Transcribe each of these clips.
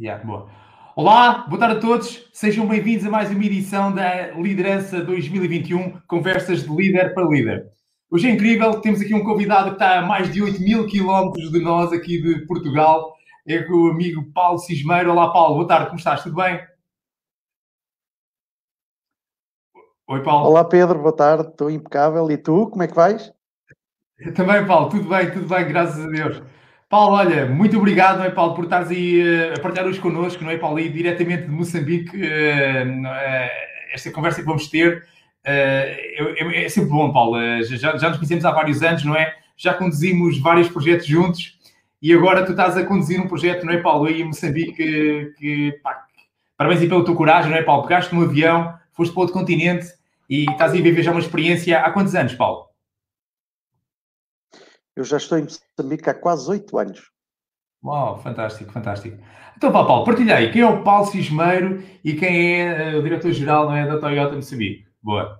Yeah, boa. Olá, boa tarde a todos. Sejam bem-vindos a mais uma edição da Liderança 2021, Conversas de Líder para Líder. Hoje é incrível, temos aqui um convidado que está a mais de 8 mil quilómetros de nós, aqui de Portugal. É o amigo Paulo Cismeiro. Olá, Paulo, boa tarde, como estás? Tudo bem? Oi, Paulo. Olá, Pedro, boa tarde, estou impecável. E tu, como é que vais? Também, Paulo, tudo bem, tudo bem, graças a Deus. Paulo, olha, muito obrigado, não é, Paulo, por estares aí uh, a partilhar hoje connosco, não é, Paulo, aí diretamente de Moçambique, uh, uh, esta conversa que vamos ter. É, é, sempre bom, Paulo. Já, já nos conhecemos há vários anos, não é? Já conduzimos vários projetos juntos e agora tu estás a conduzir um projeto, não é, Paulo, aí em Moçambique, que, que pá, parabéns aí pela tua coragem, não é, Paulo? Pegaste num avião, foste para outro continente e estás aí a viver já uma experiência há quantos anos, Paulo? Eu já estou em Moçambique há quase oito anos. Uau, fantástico, fantástico. Então, Paulo, Paulo partilha aí. Quem é o Paulo Cismeiro e quem é uh, o diretor-geral não é, da Toyota Moçambique? Boa.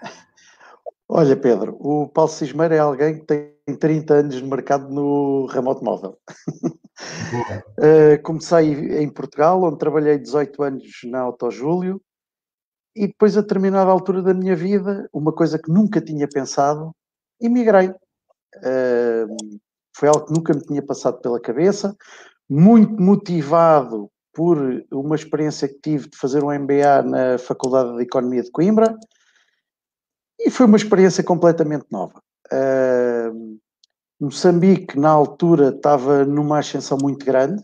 Olha, Pedro, o Paulo Cismeiro é alguém que tem 30 anos de mercado no ramo automóvel. uh, comecei em Portugal, onde trabalhei 18 anos na Autojúlio, e depois, a determinada altura da minha vida, uma coisa que nunca tinha pensado, emigrei foi algo que nunca me tinha passado pela cabeça, muito motivado por uma experiência que tive de fazer um MBA na Faculdade de Economia de Coimbra, e foi uma experiência completamente nova. Uh, Moçambique, na altura, estava numa ascensão muito grande,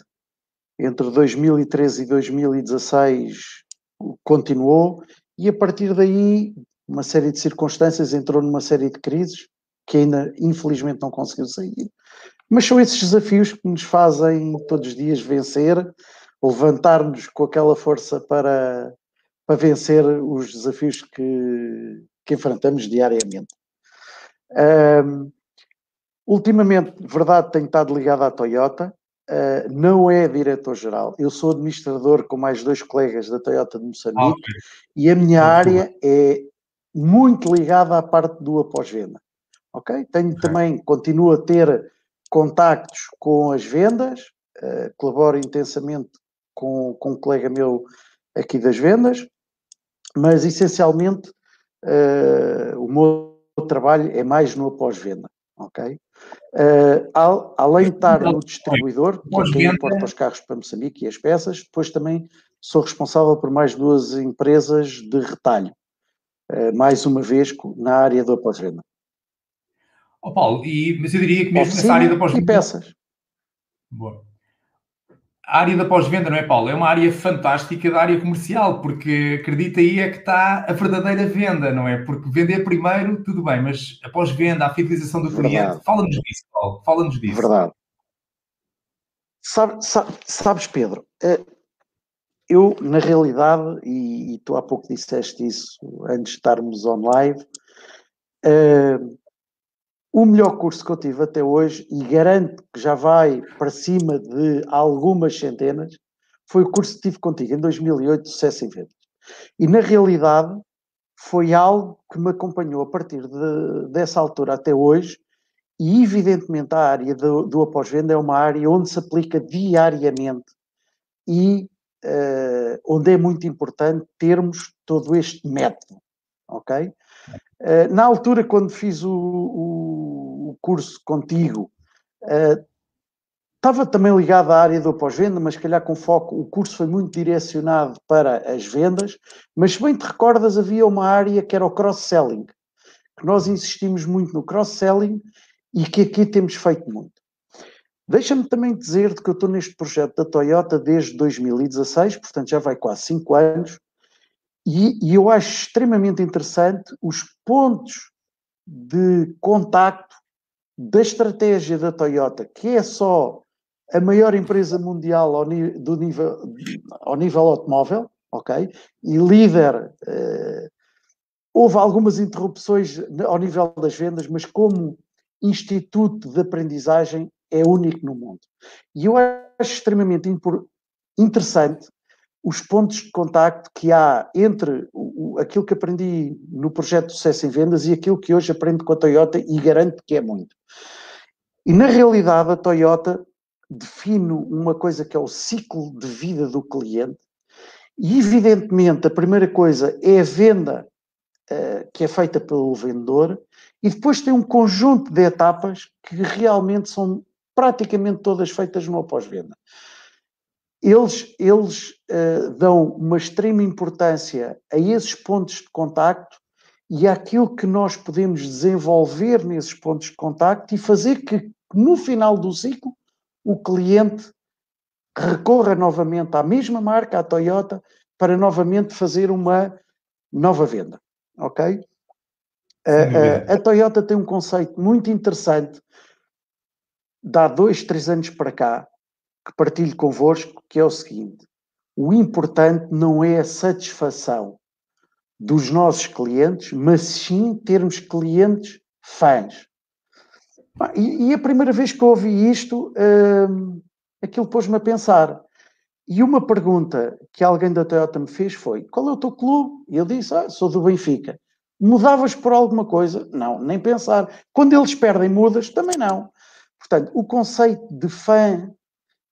entre 2013 e 2016 continuou, e a partir daí, uma série de circunstâncias entrou numa série de crises, que ainda infelizmente não conseguiu sair. Mas são esses desafios que nos fazem todos os dias vencer, levantar-nos com aquela força para, para vencer os desafios que, que enfrentamos diariamente. Um, ultimamente, verdade, tenho estado ligado à Toyota, uh, não é diretor-geral. Eu sou administrador com mais dois colegas da Toyota de Moçambique ah, okay. e a minha muito área bom. é muito ligada à parte do após-venda ok? Tenho também, continuo a ter contactos com as vendas, uh, colaboro intensamente com, com um colega meu aqui das vendas, mas essencialmente uh, o meu trabalho é mais no após-venda, ok? Uh, al, além de estar no distribuidor, que é quem importa os carros para Moçambique e as peças, depois também sou responsável por mais duas empresas de retalho, uh, mais uma vez na área do após-venda. Oh, Paulo, e, mas eu diria que mesmo nessa área da pós-venda. E peças. Boa. A área da pós-venda, não é, Paulo? É uma área fantástica da área comercial, porque acredita aí é que está a verdadeira venda, não é? Porque vender primeiro, tudo bem, mas a pós-venda, a fidelização do cliente, fala-nos disso, Paulo, fala-nos disso. Verdade. Sabe, sabe, sabes, Pedro, eh, eu, na realidade, e, e tu há pouco disseste isso antes de estarmos online, uh, o melhor curso que eu tive até hoje, e garanto que já vai para cima de algumas centenas, foi o curso que tive contigo em 2008, Sucesso em Vendas. E na realidade foi algo que me acompanhou a partir de, dessa altura até hoje, e evidentemente a área do, do após-venda é uma área onde se aplica diariamente e uh, onde é muito importante termos todo este método, ok? Eh, na altura, quando fiz o, o, curso contigo, uh, estava também ligado à área do pós-venda, mas se calhar com foco, o curso foi muito direcionado para as vendas, mas se bem te recordas, havia uma área que era o cross-selling, que nós insistimos muito no cross-selling e que aqui temos feito muito. Deixa-me também dizer-te que eu estou neste projeto da Toyota desde 2016, portanto já vai quase 5 anos, e, e, eu acho extremamente interessante os pontos de contacto da estratégia da Toyota, que é só a maior empresa mundial ao, do nível, ao nível automóvel, ok? E líder. Eh, houve algumas interrupções ao nível das vendas, mas como instituto de aprendizagem é único no mundo. E eu acho extremamente interessante os pontos de contacto que há entre o, aquilo que aprendi no projeto de sucesso em vendas e aquilo que hoje aprendo com a Toyota e garanto que é muito. E na realidade a Toyota defino uma coisa que é o ciclo de vida do cliente, e evidentemente a primeira coisa é a venda uh, que é feita pelo vendedor, e depois tem um conjunto de etapas que realmente são praticamente todas feitas no pós-venda. Eles, eles uh, dão uma extrema importância a esses pontos de contacto e àquilo que nós podemos desenvolver nesses pontos de contacto e fazer que no final do ciclo o cliente recorra novamente à mesma marca, à Toyota, para novamente fazer uma nova venda. Ok? A, a, a, Toyota tem um conceito muito interessante, de há dois, três anos para cá, que partilho convosco, que é o seguinte: o importante não é a satisfação dos nossos clientes, mas sim termos clientes fãs. E, e, a primeira vez que ouvi isto, hum, aquilo pôs-me a pensar. E uma pergunta que alguém da Toyota me fez foi: qual é o teu clube? E eu disse: ah, sou do Benfica. Mudavas por alguma coisa? Não, nem pensar. Quando eles perdem, mudas? Também não. Portanto, o conceito de fã,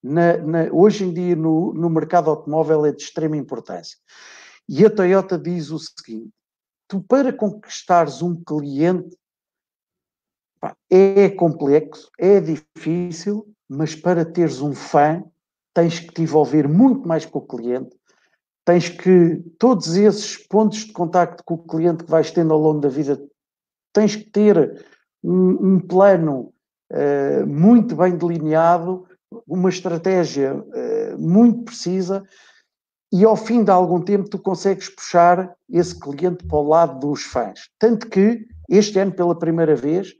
na, na, hoje em dia, no, no mercado automóvel, é de extrema importância. E a Toyota diz o seguinte: tu, para conquistares um cliente, Pá, é complexo, é difícil, mas para teres um fã, tens que te envolver muito mais com o cliente, tens que, todos esses pontos de contacto com o cliente que vais tendo ao longo da vida, tens que ter um, um plano uh, muito bem delineado, uma estratégia uh, muito precisa, e ao fim de algum tempo tu consegues puxar esse cliente para o lado dos fãs. Tanto que, este ano, pela primeira vez,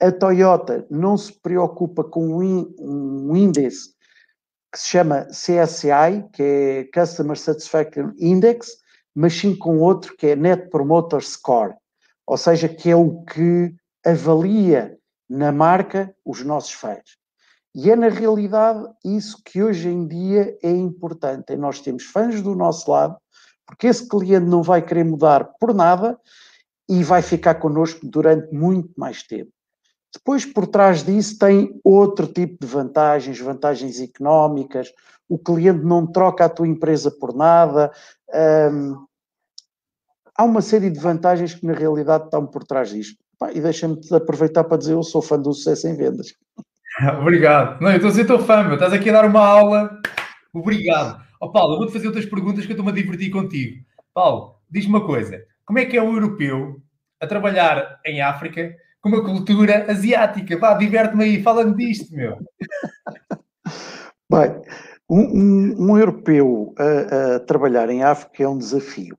a Toyota não se preocupa com um índice que se chama CSI, que é Customer Satisfaction Index, mas sim com outro que é Net Promoter Score, ou seja, que é o que avalia na marca os nossos fãs. E é na realidade isso que hoje em dia é importante. É nós temos fãs do nosso lado, porque esse cliente não vai querer mudar por nada e vai ficar connosco durante muito mais tempo. Depois, por trás disso, tem outro tipo de vantagens, vantagens económicas, o cliente não troca a tua empresa por nada. Hum, há uma série de vantagens que, na realidade, estão por trás disto. E deixa-me aproveitar para dizer, eu sou fã do sucesso em vendas. Obrigado. Não, eu estou a dizer, estou fã, meu. estás aqui a dar uma aula. Obrigado. Oh, Paulo, eu vou-te fazer outras perguntas que eu estou-me a divertir contigo. Paulo, diz-me uma coisa. Como é que é um europeu a trabalhar em África com uma cultura asiática. Vá, diverte-me aí, fala-me disto, meu. Bem, um, um, um europeu a, a, trabalhar em África é um desafio,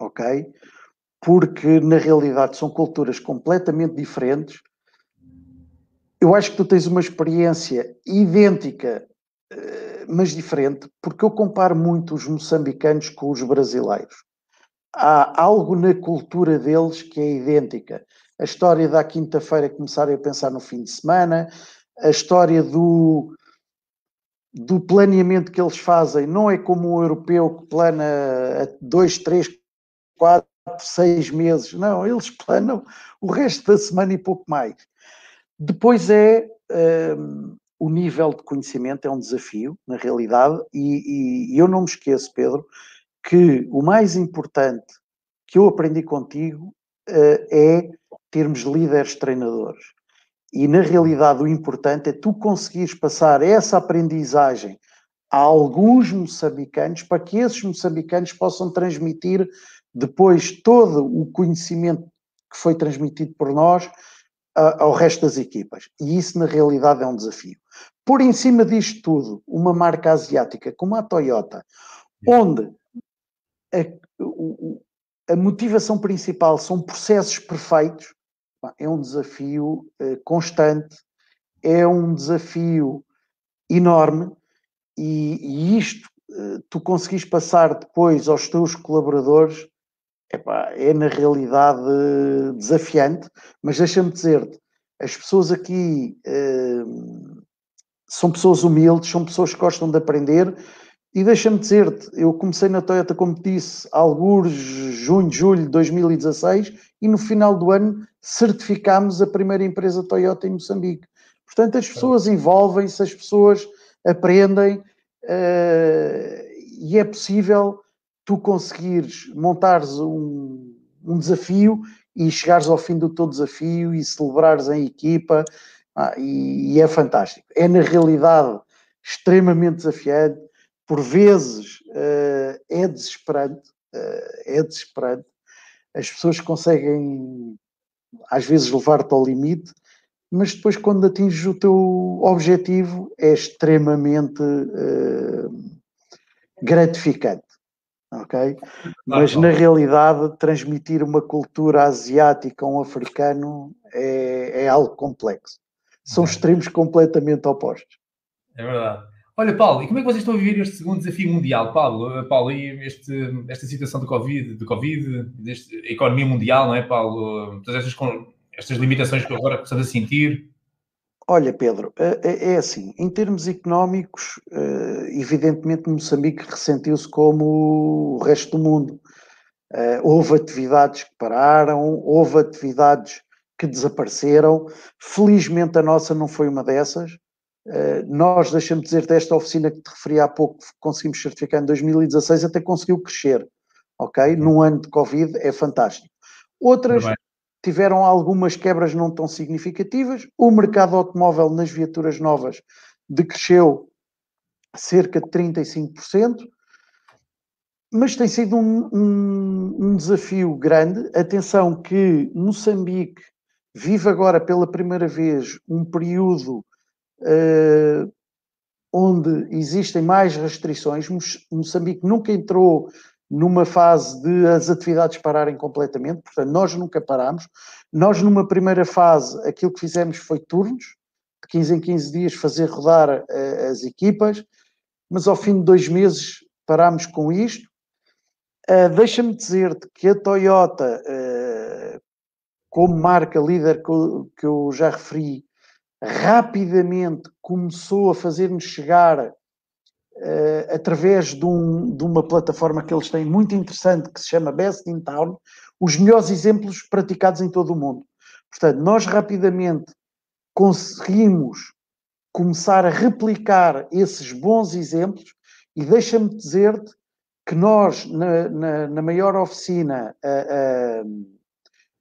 ok? Porque na realidade são culturas completamente diferentes. Eu acho que tu tens uma experiência idêntica, eh, mas diferente, porque eu comparo muito os moçambicanos com os brasileiros. Há algo na cultura deles que é idêntica a história da quinta-feira começarem a pensar no fim de semana, a história do, do planeamento que eles fazem não é como o europeu que plana dois, três, quatro, seis meses. Não, eles planam o resto da semana e pouco mais. Depois é um, o nível de conhecimento, é um desafio, na realidade, e, e eu não me esqueço, Pedro, que o mais importante que eu aprendi contigo uh, é termos líderes treinadores. E na realidade o importante é tu conseguires passar essa aprendizagem a alguns moçambicanos para que esses moçambicanos possam transmitir depois todo o conhecimento que foi transmitido por nós ao resto das equipas. E isso na realidade é um desafio. Por em cima disto tudo, uma marca asiática como a Toyota, onde a, a motivação principal são processos perfeitos, é um desafio uh, constante, é um desafio enorme e, e isto uh, tu conseguis passar depois aos teus colaboradores epá, é na realidade desafiante, mas deixa-me dizer-te, as pessoas aqui são pessoas humildes, são pessoas que gostam de aprender e deixa-me dizer-te, eu comecei na Toyota, como te disse, alguns junho, julho de 2016 e no final do ano certificámos a primeira empresa Toyota em Moçambique. Portanto, as pessoas envolvem-se, as pessoas aprendem uh, e é possível tu conseguires montares um, um desafio e chegares ao fim do teu desafio e celebrares em equipa ah, e, e, é fantástico. É na realidade extremamente desafiante, por vezes uh, é desesperante, uh, é desesperante. As pessoas conseguem às vezes levar-te ao limite, mas depois quando atinges o teu objetivo é extremamente uh, gratificante ok? Mas na realidade, transmitir uma cultura asiática a um africano é, é algo complexo. São extremos completamente opostos. É verdade. Olha, Paulo, e como é que vocês estão a viver este segundo desafio mundial, Paulo? Eh, Paulo, e este, esta situação do Covid, do Covid, deste, a economia mundial, não é, Paulo? Todas estas, estas limitações que agora começamos a sentir. Olha, Pedro, é, é, é assim, em termos económicos, eh, evidentemente Moçambique ressentiu-se como o resto do mundo. Eh, houve atividades que pararam, houve atividades que desapareceram. Felizmente a nossa não foi uma dessas. Eh, nós, deixa-me dizer, desta oficina que te referi há pouco, conseguimos certificar em 2016, até conseguiu crescer, ok? Num ano de Covid é fantástico. Outras tiveram algumas quebras não tão significativas. O mercado automóvel nas viaturas novas decresceu cerca de 35%, mas tem sido um, um, um desafio grande. Atenção que Moçambique vive agora pela primeira vez um período uh, onde existem mais restrições. Moçambique nunca entrou numa fase de as atividades pararem completamente, portanto, nós nunca paramos. Nós, numa primeira fase, aquilo que fizemos foi turnos, de 15 em 15 dias, fazer rodar uh, as equipas, mas ao fim de dois meses parámos com isto. Uh, Deixa-me dizer-te que a Toyota, uh, como marca líder que eu, que eu já referi, rapidamente começou a fazer-nos chegar uh, através de, um, de, uma plataforma que eles têm muito interessante que se chama Best in Town, os melhores exemplos praticados em todo o mundo. Portanto, nós rapidamente conseguimos começar a replicar esses bons exemplos e deixa-me dizer-te que nós, na, na, na maior oficina uh, uh,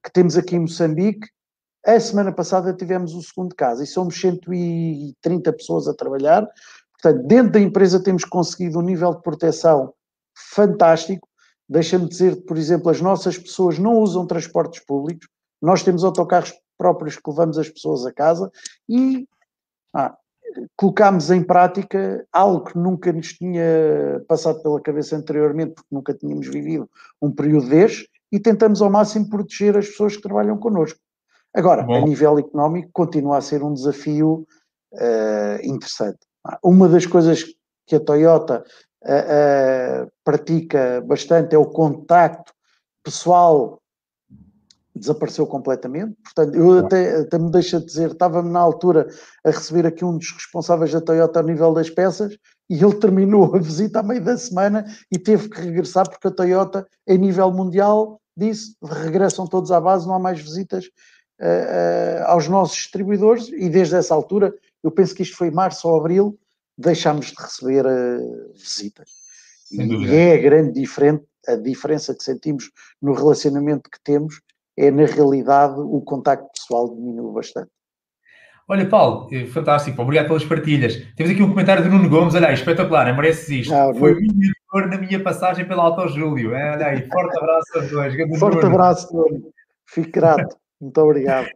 que temos aqui em Moçambique, a semana passada tivemos o segundo caso e somos 130 pessoas a trabalhar Portanto, dentro da empresa temos conseguido um nível de proteção fantástico. Deixa-me dizer, por exemplo, as nossas pessoas não usam transportes públicos, nós temos autocarros próprios que levamos as pessoas a casa e ah, colocámos em prática algo que nunca nos tinha passado pela cabeça anteriormente, porque nunca tínhamos vivido um período deste, e tentamos ao máximo proteger as pessoas que trabalham connosco. Agora, Bom. a nível económico, continua a ser um desafio uh, interessante. Uma das coisas que a Toyota uh, uh, pratica bastante é o contacto pessoal. Desapareceu completamente. Portanto, eu até, até me deixa dizer, estava-me na altura a receber aqui um dos responsáveis da Toyota a nível das peças e ele terminou a visita a meio da semana e teve que regressar porque a Toyota, em nível mundial, disse regressam todos à base, não há mais visitas uh, uh, aos nossos distribuidores. E desde essa altura eu penso que isto foi março ou abril, deixámos de receber uh, visitas. E, é a grande diferente, a diferença que sentimos no relacionamento que temos é, na realidade, o contacto pessoal diminuiu bastante. Olha, Paulo, eh, fantástico, obrigado pelas partilhas. Temos aqui um comentário de Nuno Gomes, olha aí, espetacular, mereces isto. Não, Foi não... mediador na minha passagem pela Auto Júlio. Olha aí, forte abraço aos dois. Forte Nuno. abraço, Nuno. Fico grato. Muito obrigado.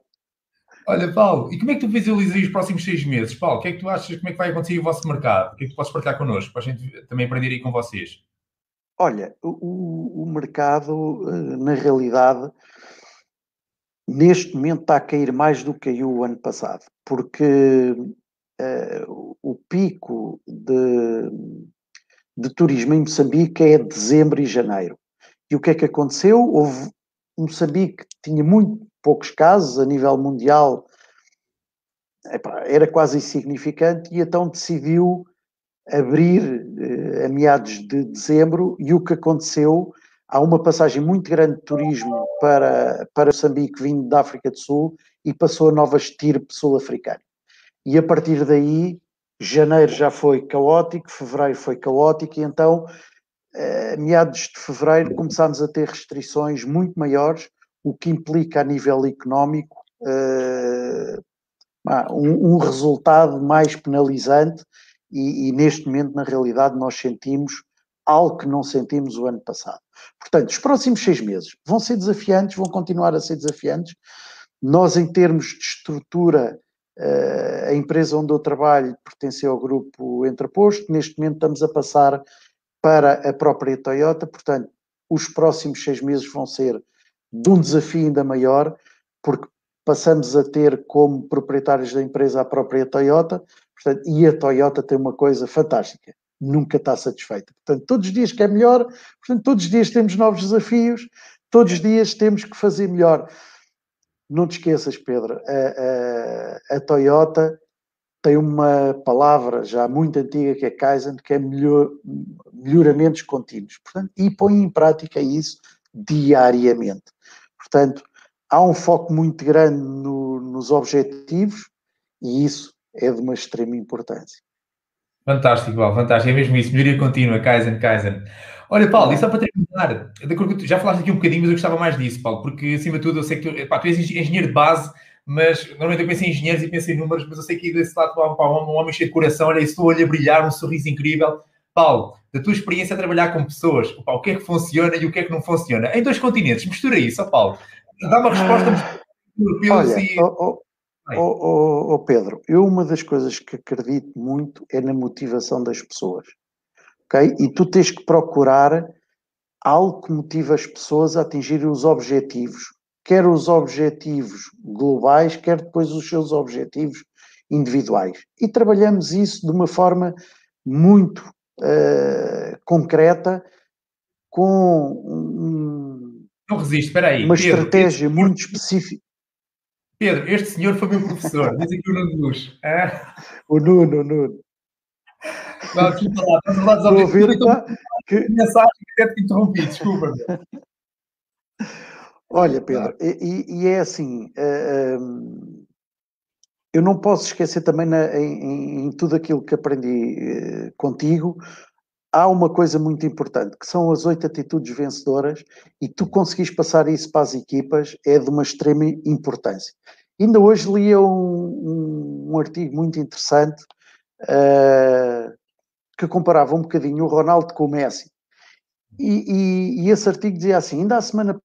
Olha, Paulo, e como é que tu visualizas os próximos seis meses? Paulo, o que é que tu achas, como é que vai acontecer o vosso mercado? O que é que tu podes partilhar connosco, para a gente também aprender aí com vocês? Olha, o, o mercado, eh, na realidade, neste momento está a cair mais do que caiu o ano passado, porque uh, o pico de, de turismo em Moçambique é dezembro e janeiro. E o que é que aconteceu? Houve, Moçambique tinha muito poucos casos a nível mundial, era quase insignificante, e então decidiu abrir eh, a meados de dezembro, e o que aconteceu, há uma passagem muito grande de turismo para, para Moçambique vindo da África do Sul e passou a nova estirpe sul-africana. E a partir daí Janeiro já foi caótico, fevereiro foi caótico, e então, meados de fevereiro, começámos a ter restrições muito maiores, o que implica a nível económico eh, um, um, resultado mais penalizante, e, e neste momento, na realidade, nós sentimos algo que não sentimos o ano passado. Portanto, os próximos seis meses vão ser desafiantes, vão continuar a ser desafiantes. Nós, em termos de estrutura, eh, a empresa onde eu trabalho pertence ao grupo Entreposto. Neste momento estamos a passar para a própria Toyota, portanto, os próximos seis meses vão ser de um desafio ainda maior, porque passamos a ter como proprietários da empresa a própria Toyota, portanto, e a Toyota tem uma coisa fantástica, nunca está satisfeita. Portanto, todos os dias quer melhor, portanto, todos os dias temos novos desafios, todos os dias temos que fazer melhor. Não te esqueças, Pedro, a, a, a Toyota tem uma palavra já muito antiga que é Kaizen, que é melhor, melhoramentos contínuos. Portanto, e põe em prática isso diariamente. Portanto, há um foco muito grande no, nos objetivos e isso é de uma extrema importância. Fantástico, Paulo, fantástico. É mesmo isso, melhoria contínua, Kaizen, Kaizen. Olha, Paulo, e só para terminar, já falaste aqui um bocadinho, mas eu gostava mais disso, Paulo, porque acima de tudo eu sei que tu, tu és engenheiro de base, mas normalmente eu penso em engenheiros e penso em números, mas eu sei que desse lado há um, um, homem cheio de coração, olha, esse olho a brilhar, um sorriso incrível. Paulo, da tua experiência a trabalhar com pessoas, opa, o que é que funciona e o que é que não funciona? Em dois continentes, mistura isso, ó Paulo. Dá uma resposta ah, olha, e... oh, oh, oh, oh, Pedro, eu uma das coisas que acredito muito é na motivação das pessoas, ok? E tu tens que procurar algo que motive as pessoas a atingirem os objetivos, quer os objetivos globais, quer depois os seus objetivos individuais. E trabalhamos isso de uma forma muito uh, concreta, com um, não resiste, espera aí. Uma Pedro, estratégia muito específica. Pedro, este senhor foi meu professor, diz aqui o Nuno Luz. Ah? O Nuno, o Nuno. Lá, estás a falar dos objetivos. Então, que... Mensagem que até te interrompi, desculpa. Olha, Pedro, e, e, é assim, uh, um, eu não posso esquecer também na, em, em, tudo aquilo que aprendi uh, contigo, há uma coisa muito importante, que são as oito atitudes vencedoras, e tu conseguis passar isso para as equipas é de uma extrema importância. Ainda hoje lia um, um, um artigo muito interessante uh, que comparava um bocadinho o Ronaldo com o Messi. E, e, e, esse artigo dizia assim: ainda a semana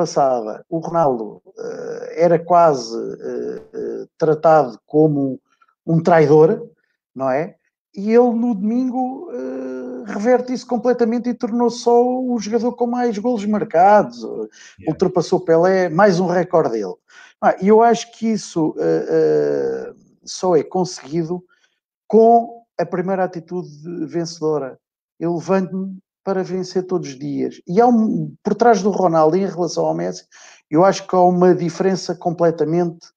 passada o Ronaldo uh, era quase uh, tratado como um traidor, não é? E ele no domingo reverte isso completamente e tornou-se só o jogador com mais golos marcados, yeah. ultrapassou Pelé, mais um recorde dele. Ah, e eu acho que isso uh, uh, só é conseguido com a primeira atitude vencedora. Eu levanto-me para vencer todos os dias. E há um, por trás do Ronaldo em relação ao Messi, eu acho que há uma diferença completamente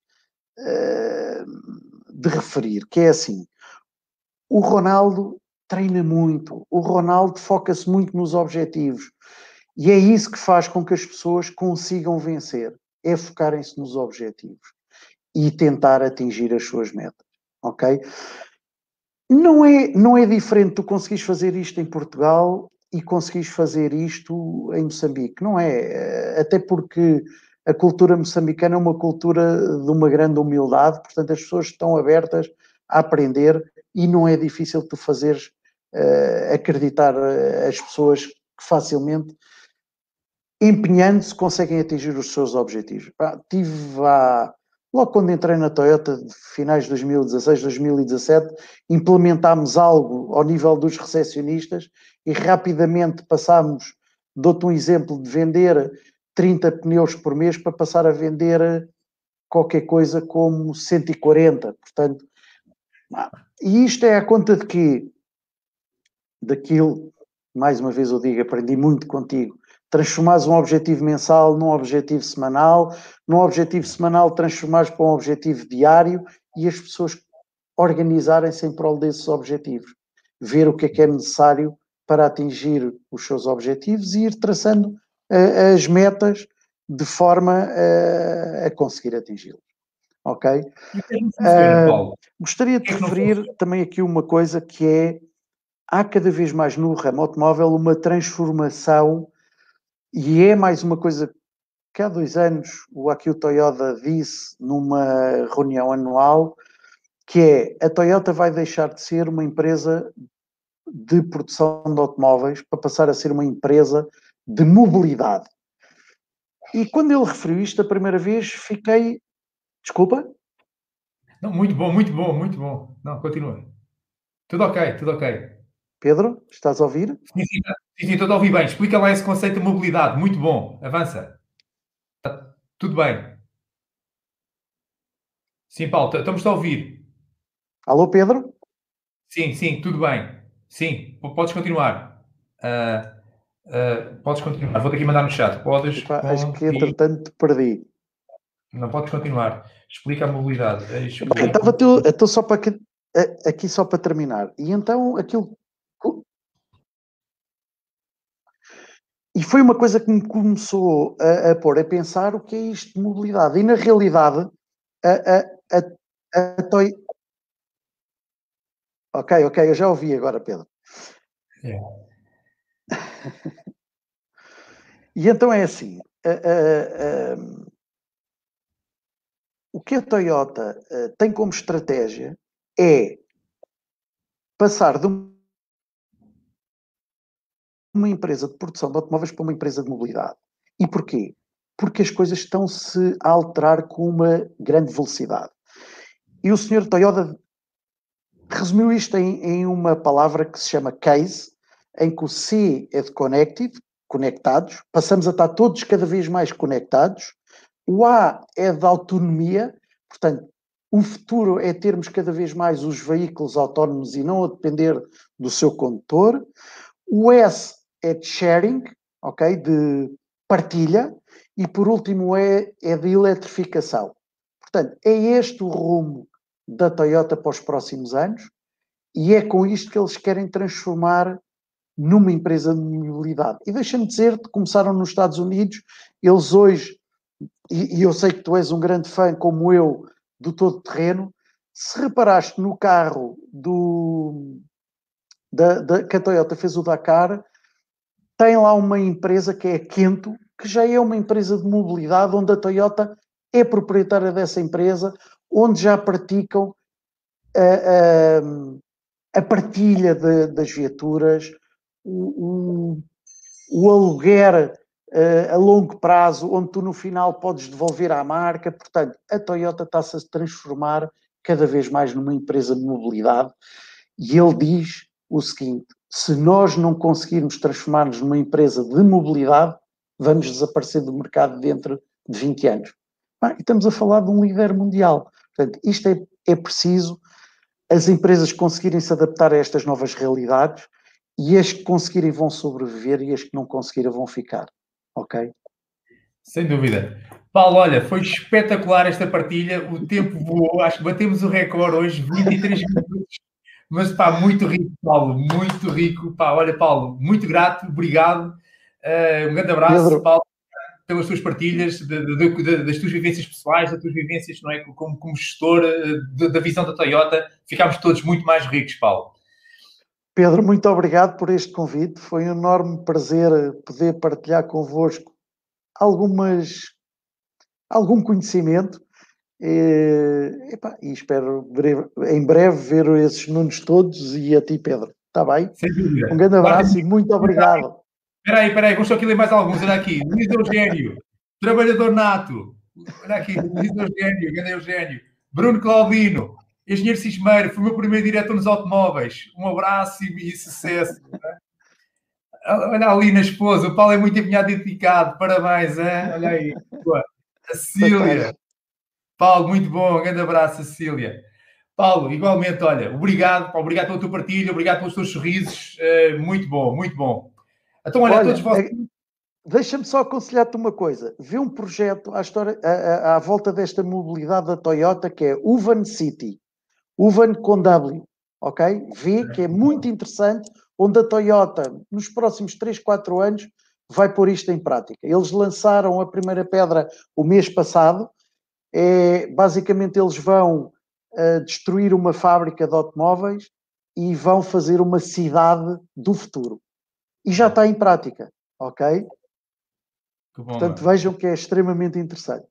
uh, de referir, que é assim, o Ronaldo treina muito, o Ronaldo foca-se muito nos objetivos. E é isso que faz com que as pessoas consigam vencer, é focarem-se nos objetivos e tentar atingir as suas metas, ok? Não é, não é diferente tu conseguires fazer isto em Portugal e conseguires fazer isto em Moçambique, não é? Até porque a cultura moçambicana é uma cultura de uma grande humildade, portanto as pessoas estão abertas a aprender e não é difícil tu fazeres uh, acreditar eh, as pessoas que facilmente, empenhando-se, conseguem atingir os seus objetivos. Pá, tive há, logo quando entrei na Toyota, finais de 2016, 2017, implementámos algo ao nível dos recepcionistas e rapidamente passámos, dou-te um exemplo, de vender 30 pneus por mês para passar a vender qualquer coisa como 140. Portanto, e isto é a conta de que daquilo, mais uma vez eu digo, aprendi muito contigo. Transformares um objetivo mensal num objetivo semanal, num objetivo semanal transformares para um objetivo diário e as pessoas organizarem-se em prol desses objetivos. Ver o que é que é necessário para atingir os seus objetivos e ir traçando uh, as metas de forma uh, a conseguir atingi-los. ok? Uh, gostaria de referir também aqui uma coisa que é há cada vez mais no ramo automóvel uma transformação e é mais uma coisa que há dois anos o Akio Toyota disse numa reunião anual que é a Toyota vai deixar de ser uma empresa de produção de automóveis para passar a ser uma empresa de mobilidade. E quando ele referiu isto a primeira vez, fiquei. Desculpa? Não, muito bom, muito bom, muito bom. Não, continua. Tudo ok, tudo ok. Pedro, estás a ouvir? Sim, sim, sim, estou a ouvir bem. Explica lá esse conceito de mobilidade. Muito bom. Avança. Tudo bem. Sim, Paulo, estamos a ouvir. Alô, Pedro? Sim, sim, tudo bem. Sim, podes continuar. Uh, uh, podes continuar. Vou ter que mandar no chat. Podes. Epa, acho que entretanto perdi. Não podes continuar. Explica a mobilidade. Explica. Estava tu, estou só para aqui, aqui só para terminar. E então aquilo E foi uma coisa que me começou a, a pôr a pensar o que é isto de mobilidade. E na realidade, a, a, a, Toy... Ok, ok, eu já ouvi agora, Pedro. É. e então é assim. o que a Toyota eh, tem como estratégia é passar de uma empresa de produção de automóveis para uma empresa de mobilidade. E porquê? Porque as coisas estão-se a alterar com uma grande velocidade. E o senhor Toyota resumiu isto em, em, uma palavra que se chama case, em que o C é de connected, conectados, passamos a estar todos cada vez mais conectados. O A é de autonomia, portanto, o futuro é termos cada vez mais os veículos autónomos e não a depender do seu condutor. O S é de sharing, ok? De partilha. E por último é, é de eletrificação. Portanto, é este o rumo da Toyota para os próximos anos e é com isto que eles querem transformar numa empresa de mobilidade. E deixa-me dizer que começaram nos Estados Unidos, eles hoje, e, e, eu sei que tu és um grande fã, como eu, do todo terreno, se reparaste no carro do, da, da, que a Toyota fez o Dakar, tem lá uma empresa que é a Kento, que já é uma empresa de mobilidade, onde a Toyota é proprietária dessa empresa, onde já praticam a, a, a partilha de, das viaturas, o, o, o aluguer uh, a longo prazo, onde tu no final podes devolver à marca. Portanto, a Toyota está-se a transformar cada vez mais numa empresa de mobilidade. E ele diz o seguinte: se nós não conseguirmos transformar-nos numa empresa de mobilidade, vamos desaparecer do mercado dentro de 20 anos. Ah, e estamos a falar de um líder mundial. Portanto, isto é, é preciso as empresas conseguirem se adaptar a estas novas realidades e as que conseguirem vão sobreviver e as que não conseguirem vão ficar. Ok? Sem dúvida. Paulo, olha, foi espetacular esta partilha. O tempo voou, acho que batemos o recorde hoje, 23 minutos mas pá, muito rico, Paulo, muito rico. Pá, olha, Paulo, muito grato, obrigado. Uh, um grande abraço, Pedro. Paulo, pelas tuas partilhas, de, de, de, das tuas vivências pessoais, das tuas vivências, não é? Como, como gestor eh, da visão da Toyota, ficámos todos muito mais ricos, Paulo. Pedro, muito obrigado por este convite. Foi um enorme prazer poder partilhar convosco algumas, algum conhecimento e, epá, e espero breve, em breve ver esses números todos e a ti, Pedro. Está bem? Um grande abraço e muito obrigado. Espera aí, espera aí, gostou aqui ler mais alguns. Olha aqui, Luís Eugênio, trabalhador nato. Olha aqui, Luís Eugênio, grande Eugênio. Bruno Claudino, engenheiro Cismeiro, foi o meu primeiro diretor nos automóveis. Um abraço e, e sucesso. Olha ali na esposa, o Paulo é muito empenhado e dedicado. Parabéns, hein? olha aí. A Cília. Paulo, muito bom, um grande abraço, Cecília. Paulo, igualmente, olha, obrigado, obrigado pela tua partilha, obrigado pelos teus sorrisos, uh, muito bom, muito bom. Então, olha, olha todos vocês. Eh, deixa-me só aconselhar-te uma coisa. Vê um projeto à, história, à, à, volta desta mobilidade da Toyota que é Uvan City. Uvan com W, ok? Vê que é muito interessante, onde a Toyota, nos próximos 3, 4 anos, vai pôr isto em prática. Eles lançaram a primeira pedra o mês passado É, basicamente, eles vão uh, destruir uma fábrica de automóveis e vão fazer uma cidade do futuro. E já está em prática, ok? Bom, Portanto, vejam que é extremamente interessante.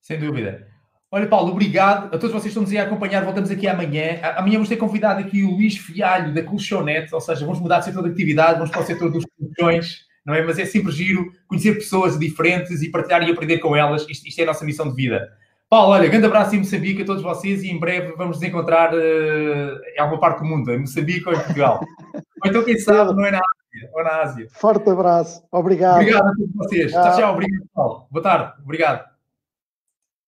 Sem dúvida. Olha, Paulo, obrigado a todos vocês que estão nos a acompanhar. Voltamos aqui amanhã. Amanhã vamos ter convidado aqui o Luís Fialho da Colchonete, ou seja, vamos mudar de setor de atividade, vamos para o setor dos colchões, não é? Mas é sempre giro conhecer pessoas diferentes e partilhar e aprender com elas. Isto, isto é a nossa missão de vida. Paulo, olha, grande abraço em Moçambique a todos vocês e em breve vamos nos encontrar uh, em alguma parte do mundo, em Moçambique ou em Portugal. ou então, quem sabe, não é na Ásia, ou na Ásia. Forte abraço. Obrigado. Obrigado a todos vocês. Tchau, tchau. Obrigado, Paulo. Boa tarde. Obrigado.